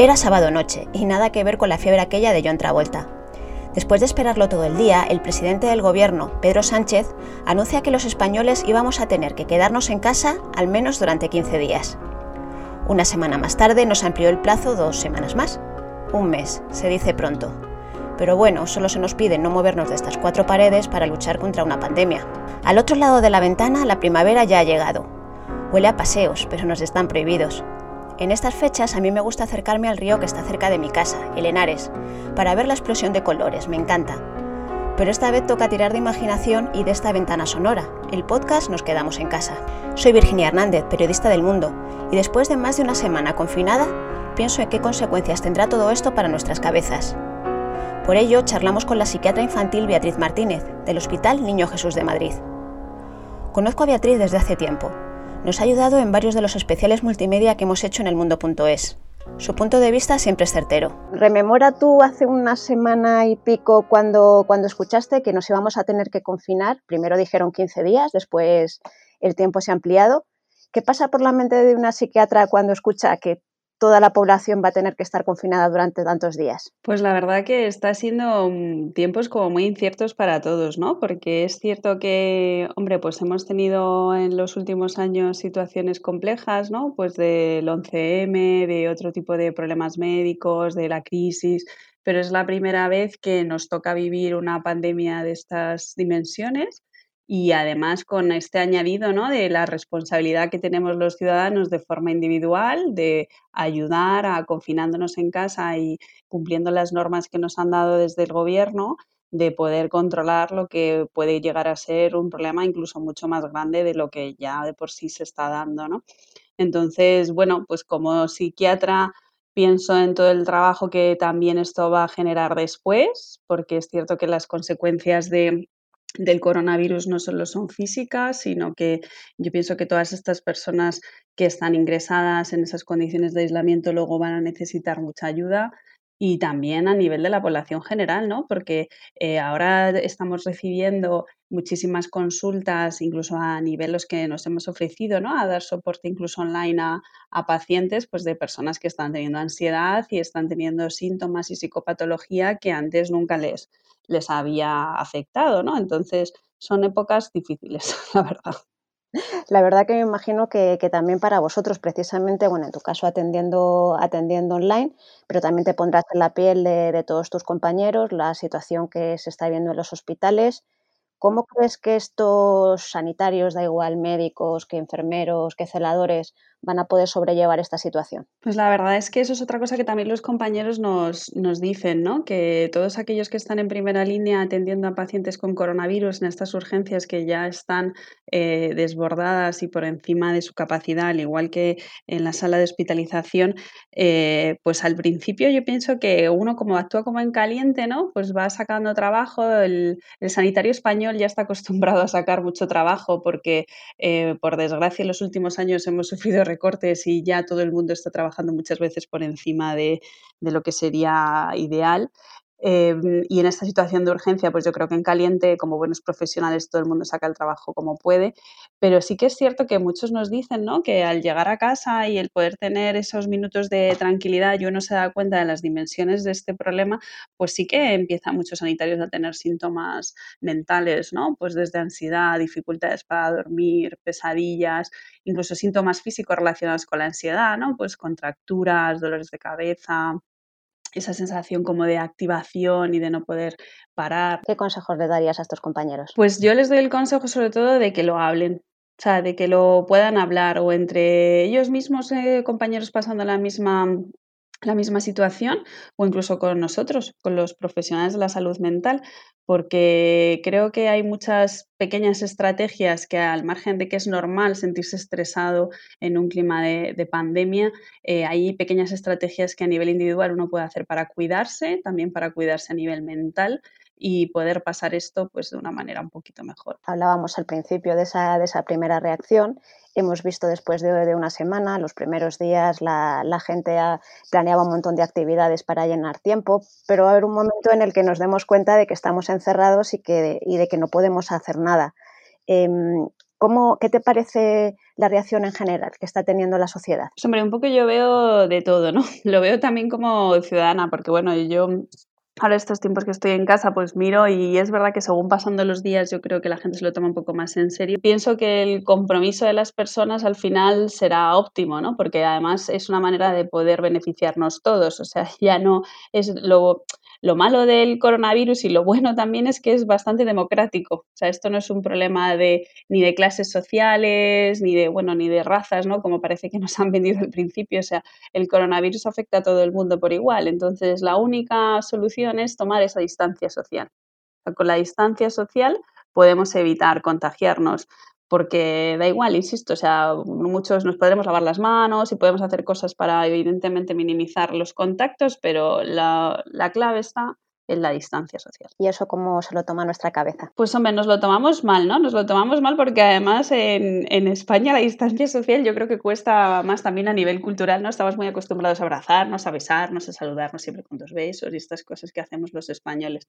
Era sábado noche y nada que ver con la fiebre aquella de John Travolta. Después de esperarlo todo el día, el presidente del gobierno, Pedro Sánchez, anuncia que los españoles íbamos a tener que quedarnos en casa al menos durante 15 días. Una semana más tarde nos amplió el plazo dos semanas más. Un mes, se dice pronto. Pero bueno, solo se nos pide no movernos de estas cuatro paredes para luchar contra una pandemia. Al otro lado de la ventana, la primavera ya ha llegado. Huele a paseos, pero nos están prohibidos. En estas fechas a mí me gusta acercarme al río que está cerca de mi casa, el Henares, para ver la explosión de colores, me encanta. Pero esta vez toca tirar de imaginación y de esta ventana sonora. El podcast Nos quedamos en casa. Soy Virginia Hernández, periodista del Mundo, y después de más de una semana confinada, pienso en qué consecuencias tendrá todo esto para nuestras cabezas. Por ello, charlamos con la psiquiatra infantil Beatriz Martínez, del Hospital Niño Jesús de Madrid. Conozco a Beatriz desde hace tiempo, nos ha ayudado en varios de los especiales multimedia que hemos hecho en el mundo.es. Su punto de vista siempre es certero. Rememora tú hace una semana y pico cuando, cuando escuchaste que nos íbamos a tener que confinar. Primero dijeron 15 días, después el tiempo se ha ampliado. ¿Qué pasa por la mente de una psiquiatra cuando escucha que toda la población va a tener que estar confinada durante tantos días? Pues la verdad que está siendo mm, tiempos como muy inciertos para todos, ¿no? Porque es cierto que, hombre, pues hemos tenido en los últimos años situaciones complejas, ¿no? Pues del 11M, de otro tipo de problemas médicos, de la crisis, pero es la primera vez que nos toca vivir una pandemia de estas dimensiones y además con este añadido ¿no? de la responsabilidad que tenemos los ciudadanos de forma individual, de ayudar a confinándonos en casa y cumpliendo las normas que nos han dado desde el gobierno, de poder controlar lo que puede llegar a ser un problema incluso mucho más grande de lo que ya de por sí se está dando. ¿no? Entonces, bueno, pues como psiquiatra pienso en todo el trabajo que también esto va a generar después, porque es cierto que las consecuencias de del coronavirus no solo son físicas, sino que yo pienso que todas estas personas que están ingresadas en esas condiciones de aislamiento luego van a necesitar mucha ayuda y también a nivel de la población general, ¿no? Porque eh, ahora estamos recibiendo muchísimas consultas, incluso a nivel los que nos hemos ofrecido, ¿no? A dar soporte incluso online a, a, pacientes, pues de personas que están teniendo ansiedad y están teniendo síntomas y psicopatología que antes nunca les, les había afectado, ¿no? Entonces, son épocas difíciles, la verdad. La verdad que me imagino que, también para vosotros, precisamente, bueno, en tu caso atendiendo, atendiendo online, pero también te pondrás en la piel de, de todos tus compañeros, la situación que se está viendo en los hospitales. ¿Cómo crees que estos sanitarios, da igual médicos, que enfermeros, que celadores, van a poder sobrellevar esta situación? Pues la verdad es que eso es otra cosa que también los compañeros nos, nos dicen, ¿no? Que todos aquellos que están en primera línea atendiendo a pacientes con coronavirus en estas urgencias que ya están eh, desbordadas y por encima de su capacidad, al igual que en la sala de hospitalización, eh, pues al principio yo pienso que uno como actúa como en caliente, ¿no? Pues va sacando trabajo, el, sanitario español ya está acostumbrado a sacar mucho trabajo porque eh, por desgracia en los últimos años hemos sufrido recortes y ya todo el mundo está trabajando muchas veces por encima de, de lo que sería ideal. Em, y en esta situación de urgencia, pues yo creo que en caliente, como buenos profesionales, todo el mundo saca el trabajo como puede, pero sí que es cierto que muchos nos dicen ¿no? que al llegar a casa y el poder tener esos minutos de tranquilidad y uno se da cuenta de las dimensiones de este problema, pues sí que empiezan muchos sanitarios a tener síntomas mentales, ¿no? Pues desde ansiedad, dificultades para dormir, pesadillas, incluso síntomas físicos relacionados con la ansiedad, ¿no? Pues contracturas, dolores de cabeza, esa sensación como de activación y de no poder parar. ¿Qué consejos le darías a estos compañeros? Pues yo les doy el consejo sobre todo de que lo hablen, o sea, de que lo puedan hablar o entre ellos mismos, eh, compañeros pasando la misma la misma situación o incluso con nosotros, con los profesionales de la salud mental, porque creo que hay muchas pequeñas estrategias que al margen de que es normal sentirse estresado en un clima de, pandemia, eh, hay pequeñas estrategias que a nivel individual uno puede hacer para cuidarse, también para cuidarse a nivel mental y poder pasar esto pues de una manera un poquito mejor. Hablábamos al principio de esa, de esa primera reacción. Hemos visto después de, de una semana, los primeros días, la, la, gente planeaba un montón de actividades para llenar tiempo, pero va a haber un momento en el que nos demos cuenta de que estamos encerrados y, que, y de que no podemos hacer nada. Em, ¿Cómo, ¿Qué te parece la reacción en general que está teniendo la sociedad? Pues hombre, un poco yo veo de todo, ¿no? Lo veo también como ciudadana, porque bueno, yo ahora estos tiempos que estoy en casa, pues miro y es verdad que según pasando los días yo creo que la gente se lo toma un poco más en serio. Pienso que el compromiso de las personas al final será óptimo, ¿no? Porque además es una manera de poder beneficiarnos todos, o sea, ya no es lo lo malo del coronavirus y lo bueno también es que es bastante democrático. O sea, esto no es un problema de ni de clases sociales, ni de, bueno, ni de razas, ¿no? Como parece que nos han vendido al principio. O sea, el coronavirus afecta a todo el mundo por igual. Entonces, la única solución es tomar esa distancia social. Con la distancia social podemos evitar contagiarnos porque da igual, insisto, o sea, muchos nos podremos lavar las manos y podemos hacer cosas para evidentemente minimizar los contactos, pero la, la clave está en la distancia social. ¿Y eso cómo se lo toma nuestra cabeza? Pues hombre, nos lo tomamos mal, ¿no? Nos lo tomamos mal porque además en, en, España la distancia social yo creo que cuesta más también a nivel cultural, ¿no? Estamos muy acostumbrados a abrazarnos, a besarnos, a saludarnos siempre con dos besos y estas cosas que hacemos los españoles.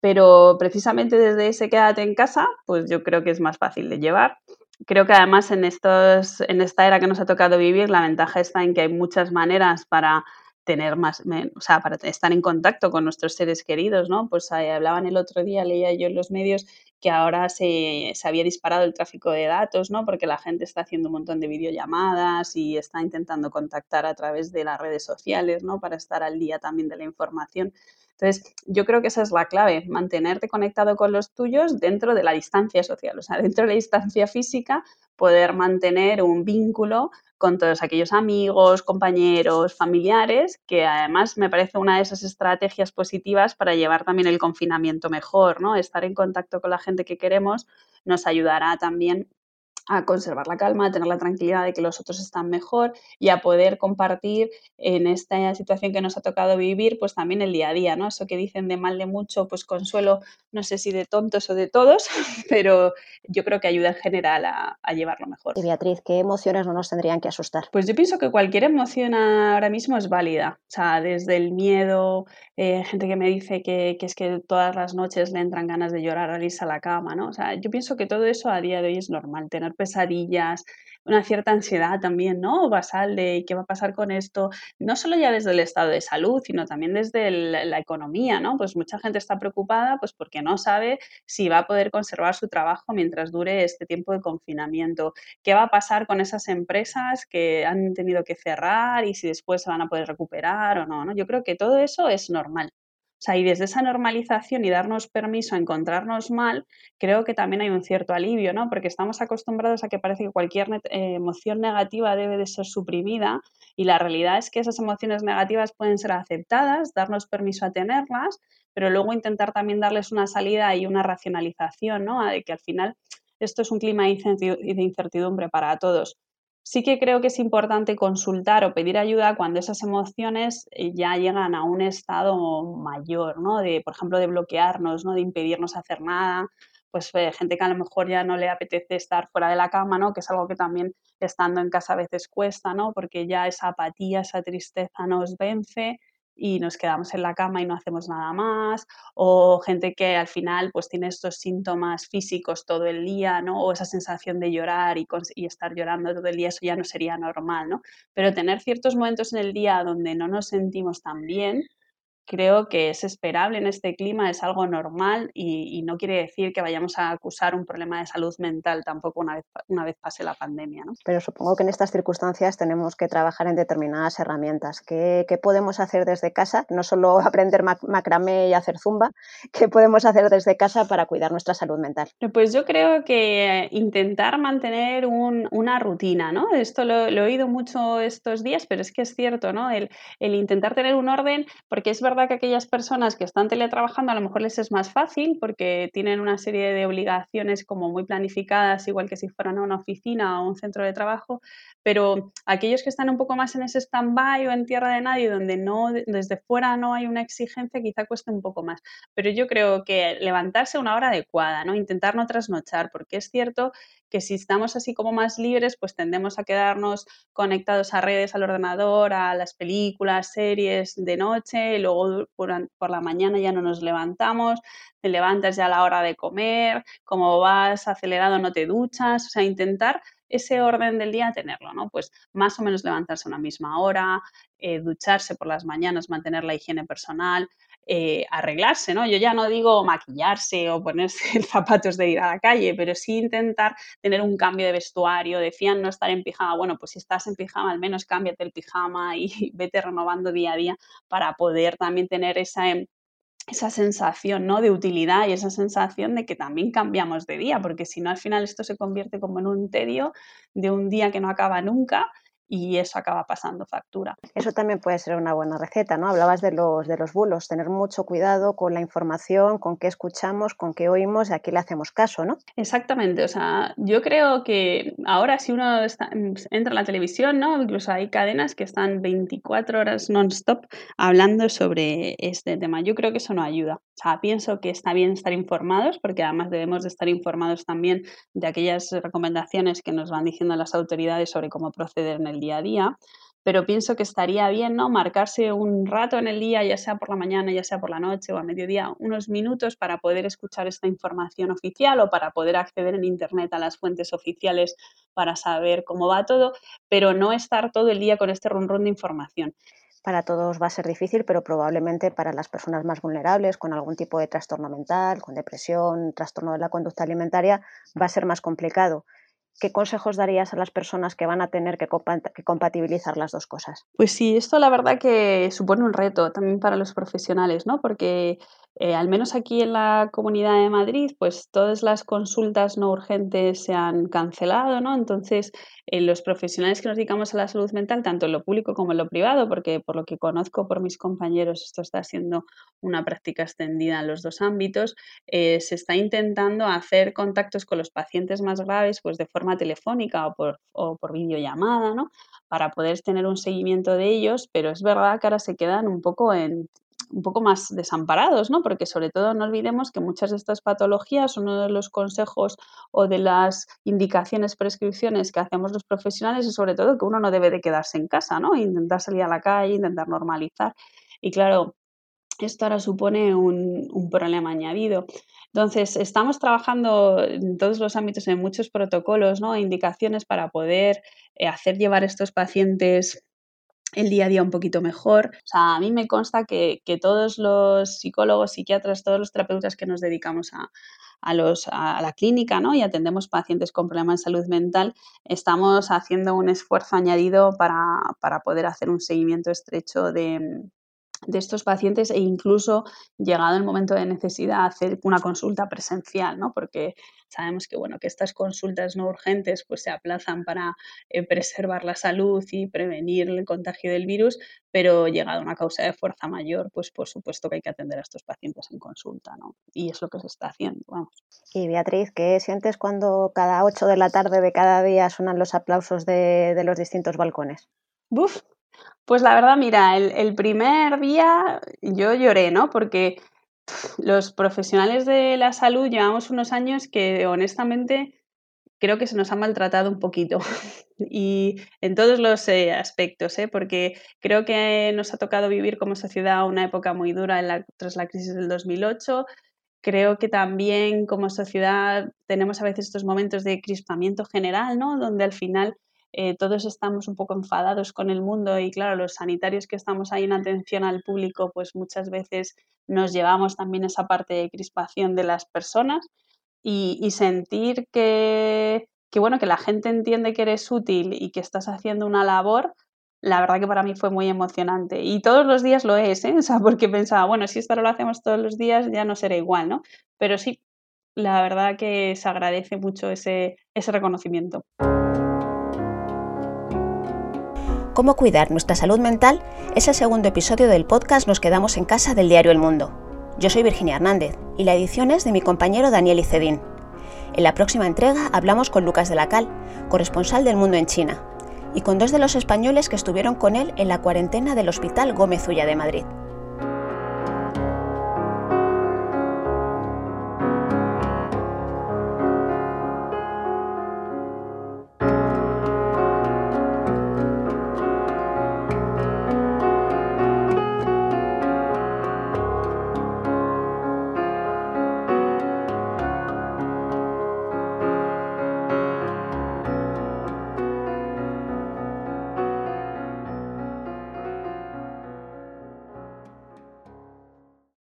Pero precisamente desde ese quédate en casa, pues yo creo que es más fácil de llevar creo que además en, estos, en esta era que nos ha tocado vivir, la ventaja está en que hay muchas maneras para tener más, o sea, para estar en contacto con nuestros seres queridos, ¿no? Pues eh, hablaban el otro día, leía yo en los medios que ahora se, se, había disparado el tráfico de datos, ¿no? Porque la gente está haciendo un montón de videollamadas y está intentando contactar a través de las redes sociales, ¿no? Para estar al día también de la información. Entonces, yo creo que esa es la clave, mantenerte conectado con los tuyos dentro de la distancia social, o sea, dentro de la distancia física, poder mantener un vínculo con todos aquellos amigos, compañeros, familiares, que además me parece una de esas estrategias positivas para llevar también el confinamiento mejor, ¿no? Estar en contacto con la gente que queremos nos ayudará también a conservar la calma, a tener la tranquilidad de que los otros están mejor y a poder compartir en esta situación que nos ha tocado vivir, pues también el día a día, ¿no? Eso que dicen de mal de mucho, pues consuelo, no sé si de tontos o de todos, pero yo creo que ayuda en general a, llevarlo mejor. Y Beatriz, ¿qué emociones no nos tendrían que asustar? Pues yo pienso que cualquier emoción ahora mismo es válida, o sea, desde el miedo, eh, gente que me dice que, que, es que todas las noches le entran ganas de llorar al irse a la cama, ¿no? O sea, yo pienso que todo eso a día de hoy es normal, tener pesadillas, una cierta ansiedad también, ¿no? Basal de qué va a pasar con esto, no solo ya desde el estado de salud, sino también desde la economía, ¿no? Pues mucha gente está preocupada pues porque no sabe si va a poder conservar su trabajo mientras dure este tiempo de confinamiento, qué va a pasar con esas empresas que han tenido que cerrar y si después se van a poder recuperar o no, ¿no? Yo creo que todo eso es normal. O sea, y desde esa normalización y darnos permiso a encontrarnos mal, creo que también hay un cierto alivio, ¿no? Porque estamos acostumbrados a que parece que cualquier eh, emoción negativa debe de ser suprimida y la realidad es que esas emociones negativas pueden ser aceptadas, darnos permiso a tenerlas, pero luego intentar también darles una salida y una racionalización, ¿no? De que al final esto es un clima de incertidumbre para todos sí que creo que es importante consultar o pedir ayuda cuando esas emociones eh, ya llegan a un estado mayor, ¿no? De, por ejemplo, de bloquearnos, ¿no? De impedirnos hacer nada. Pues eh, gente que a lo mejor ya no le apetece estar fuera de la cama, ¿no? Que es algo que también estando en casa a veces cuesta, ¿no? Porque ya esa apatía, esa tristeza nos vence y nos quedamos en la cama y no hacemos nada más, o gente que al final pues tiene estos síntomas físicos todo el día, ¿no? O esa sensación de llorar y, estar llorando todo el día, eso ya no sería normal, ¿no? Pero tener ciertos momentos en el día donde no nos sentimos tan bien, creo que es esperable en este clima, es algo normal y, no quiere decir que vayamos a acusar un problema de salud mental tampoco una vez, una vez pase la pandemia. ¿no? Pero supongo que en estas circunstancias tenemos que trabajar en determinadas herramientas. ¿Qué, qué podemos hacer desde casa? No solo aprender macramé y hacer zumba, ¿qué podemos hacer desde casa para cuidar nuestra salud mental? Pues yo creo que intentar mantener un, una rutina, ¿no? Esto lo, lo, he oído mucho estos días, pero es que es cierto, ¿no? El, el intentar tener un orden, porque es verdad que aquellas personas que están teletrabajando a lo mejor les es más fácil porque tienen una serie de obligaciones como muy planificadas, igual que si fueran a una oficina o un centro de trabajo, pero aquellos que están un poco más en ese stand-by o en tierra de nadie, donde no desde fuera no hay una exigencia, quizá cueste un poco más. Pero yo creo que levantarse a una hora adecuada, ¿no? Intentar no trasnochar, porque es cierto que si estamos así como más libres, pues tendemos a quedarnos conectados a redes, al ordenador, a las películas, series de noche, y luego por, la mañana ya no nos levantamos, te levantas ya a la hora de comer, como vas acelerado no te duchas, o sea, intentar ese orden del día tenerlo, ¿no? Pues más o menos levantarse a una misma hora, eh, ducharse por las mañanas, mantener la higiene personal, eh, arreglarse, ¿no? Yo ya no digo maquillarse o ponerse zapatos de ir a la calle, pero sí intentar tener un cambio de vestuario, decían no estar en pijama, bueno, pues si estás en pijama, al menos cámbiate el pijama y vete renovando día a día para poder también tener esa em, esa sensación ¿no? de utilidad y esa sensación de que también cambiamos de día, porque si no al final esto se convierte como en un tedio de un día que no acaba nunca y eso acaba pasando factura. Eso también puede ser una buena receta, ¿no? Hablabas de los, de los bulos, tener mucho cuidado con la información, con qué escuchamos, con qué oímos y a qué le hacemos caso, ¿no? Exactamente, o sea, yo creo que ahora si uno entra en la televisión, ¿no? Incluso hay cadenas que están 24 horas non-stop hablando sobre este tema. Yo creo que eso no ayuda. O sea, pienso que está bien estar informados porque además debemos de estar informados también de aquellas recomendaciones que nos van diciendo las autoridades sobre cómo proceder en el día a día, pero pienso que estaría bien, ¿no? Marcarse un rato en el día, ya sea por la mañana, ya sea por la noche o a mediodía, unos minutos para poder escuchar esta información oficial o para poder acceder en Internet a las fuentes oficiales para saber cómo va todo, pero no estar todo el día con este run run de información. Para todos va a ser difícil, pero probablemente para las personas más vulnerables, con algún tipo de trastorno mental, con depresión, trastorno de la conducta alimentaria, va a ser más complicado. ¿Qué consejos darías a las personas que van a tener que, compatibilizar las dos cosas? Pues sí, esto la verdad que supone un reto también para los profesionales, ¿no? Porque eh, al menos aquí en la Comunidad de Madrid, pues todas las consultas no urgentes se han cancelado, ¿no? Entonces, eh, los profesionales que nos dedicamos a la salud mental, tanto en lo público como en lo privado, porque por lo que conozco por mis compañeros, esto está siendo una práctica extendida en los dos ámbitos, eh, se está intentando hacer contactos con los pacientes más graves, pues de forma telefónica o por, o por videollamada, ¿no? Para poder tener un seguimiento de ellos, pero es verdad que ahora se quedan un poco en un poco más desamparados, ¿no? Porque sobre todo no olvidemos que muchas de estas patologías, uno de los consejos o de las indicaciones, prescripciones que hacemos los profesionales es sobre todo que uno no debe de quedarse en casa, ¿no? Intentar salir a la calle, intentar normalizar. Y claro, esto ahora supone un, un problema añadido. Entonces, estamos trabajando en todos los ámbitos, en muchos protocolos, ¿no? indicaciones para poder eh, hacer llevar estos pacientes el día a día un poquito mejor. O sea, a mí me consta que, todos los psicólogos, psiquiatras, todos los terapeutas que nos dedicamos a, a, los, a la clínica ¿no? y atendemos pacientes con problemas de salud mental, estamos haciendo un esfuerzo añadido para, para poder hacer un seguimiento estrecho de, de estos pacientes e incluso llegado el momento de necesidad hacer una consulta presencial, ¿no? Porque sabemos que bueno, que estas consultas no urgentes pues se aplazan para eh, preservar la salud y prevenir el contagio del virus, pero llegado a una causa de fuerza mayor, pues por supuesto que hay que atender a estos pacientes en consulta, ¿no? Y es lo que se está haciendo, vamos. Y Beatriz, ¿qué sientes cuando cada 8 de la tarde de cada día suenan los aplausos de, de los distintos balcones? Buf, pues la verdad, mira, el, primer día yo lloré, ¿no? Porque los profesionales de la salud llevamos unos años que honestamente creo que se nos ha maltratado un poquito y en todos los eh, aspectos, ¿eh? porque creo que nos ha tocado vivir como sociedad una época muy dura tras la crisis del 2008. Creo que también como sociedad tenemos a veces estos momentos de crispamiento general, ¿no? Donde al final eh, todos estamos un poco enfadados con el mundo y claro, los sanitarios que estamos ahí en atención al público, pues muchas veces nos llevamos también esa parte de crispación de las personas y, sentir que, que, bueno, que la gente entiende que eres útil y que estás haciendo una labor, la verdad que para mí fue muy emocionante. Y todos los días lo es, ¿eh? O sea, porque pensaba, bueno, si esto lo hacemos todos los días ya no será igual, ¿no? Pero sí, la verdad que se agradece mucho ese, ese reconocimiento cómo cuidar nuestra salud mental es el segundo episodio del podcast Nos quedamos en casa del diario El Mundo. Yo soy Virginia Hernández y la edición es de mi compañero Daniel Icedín. En la próxima entrega hablamos con Lucas de la Cal, corresponsal del Mundo en China, y con dos de los españoles que estuvieron con él en la cuarentena del Hospital Gómez Ulla de Madrid.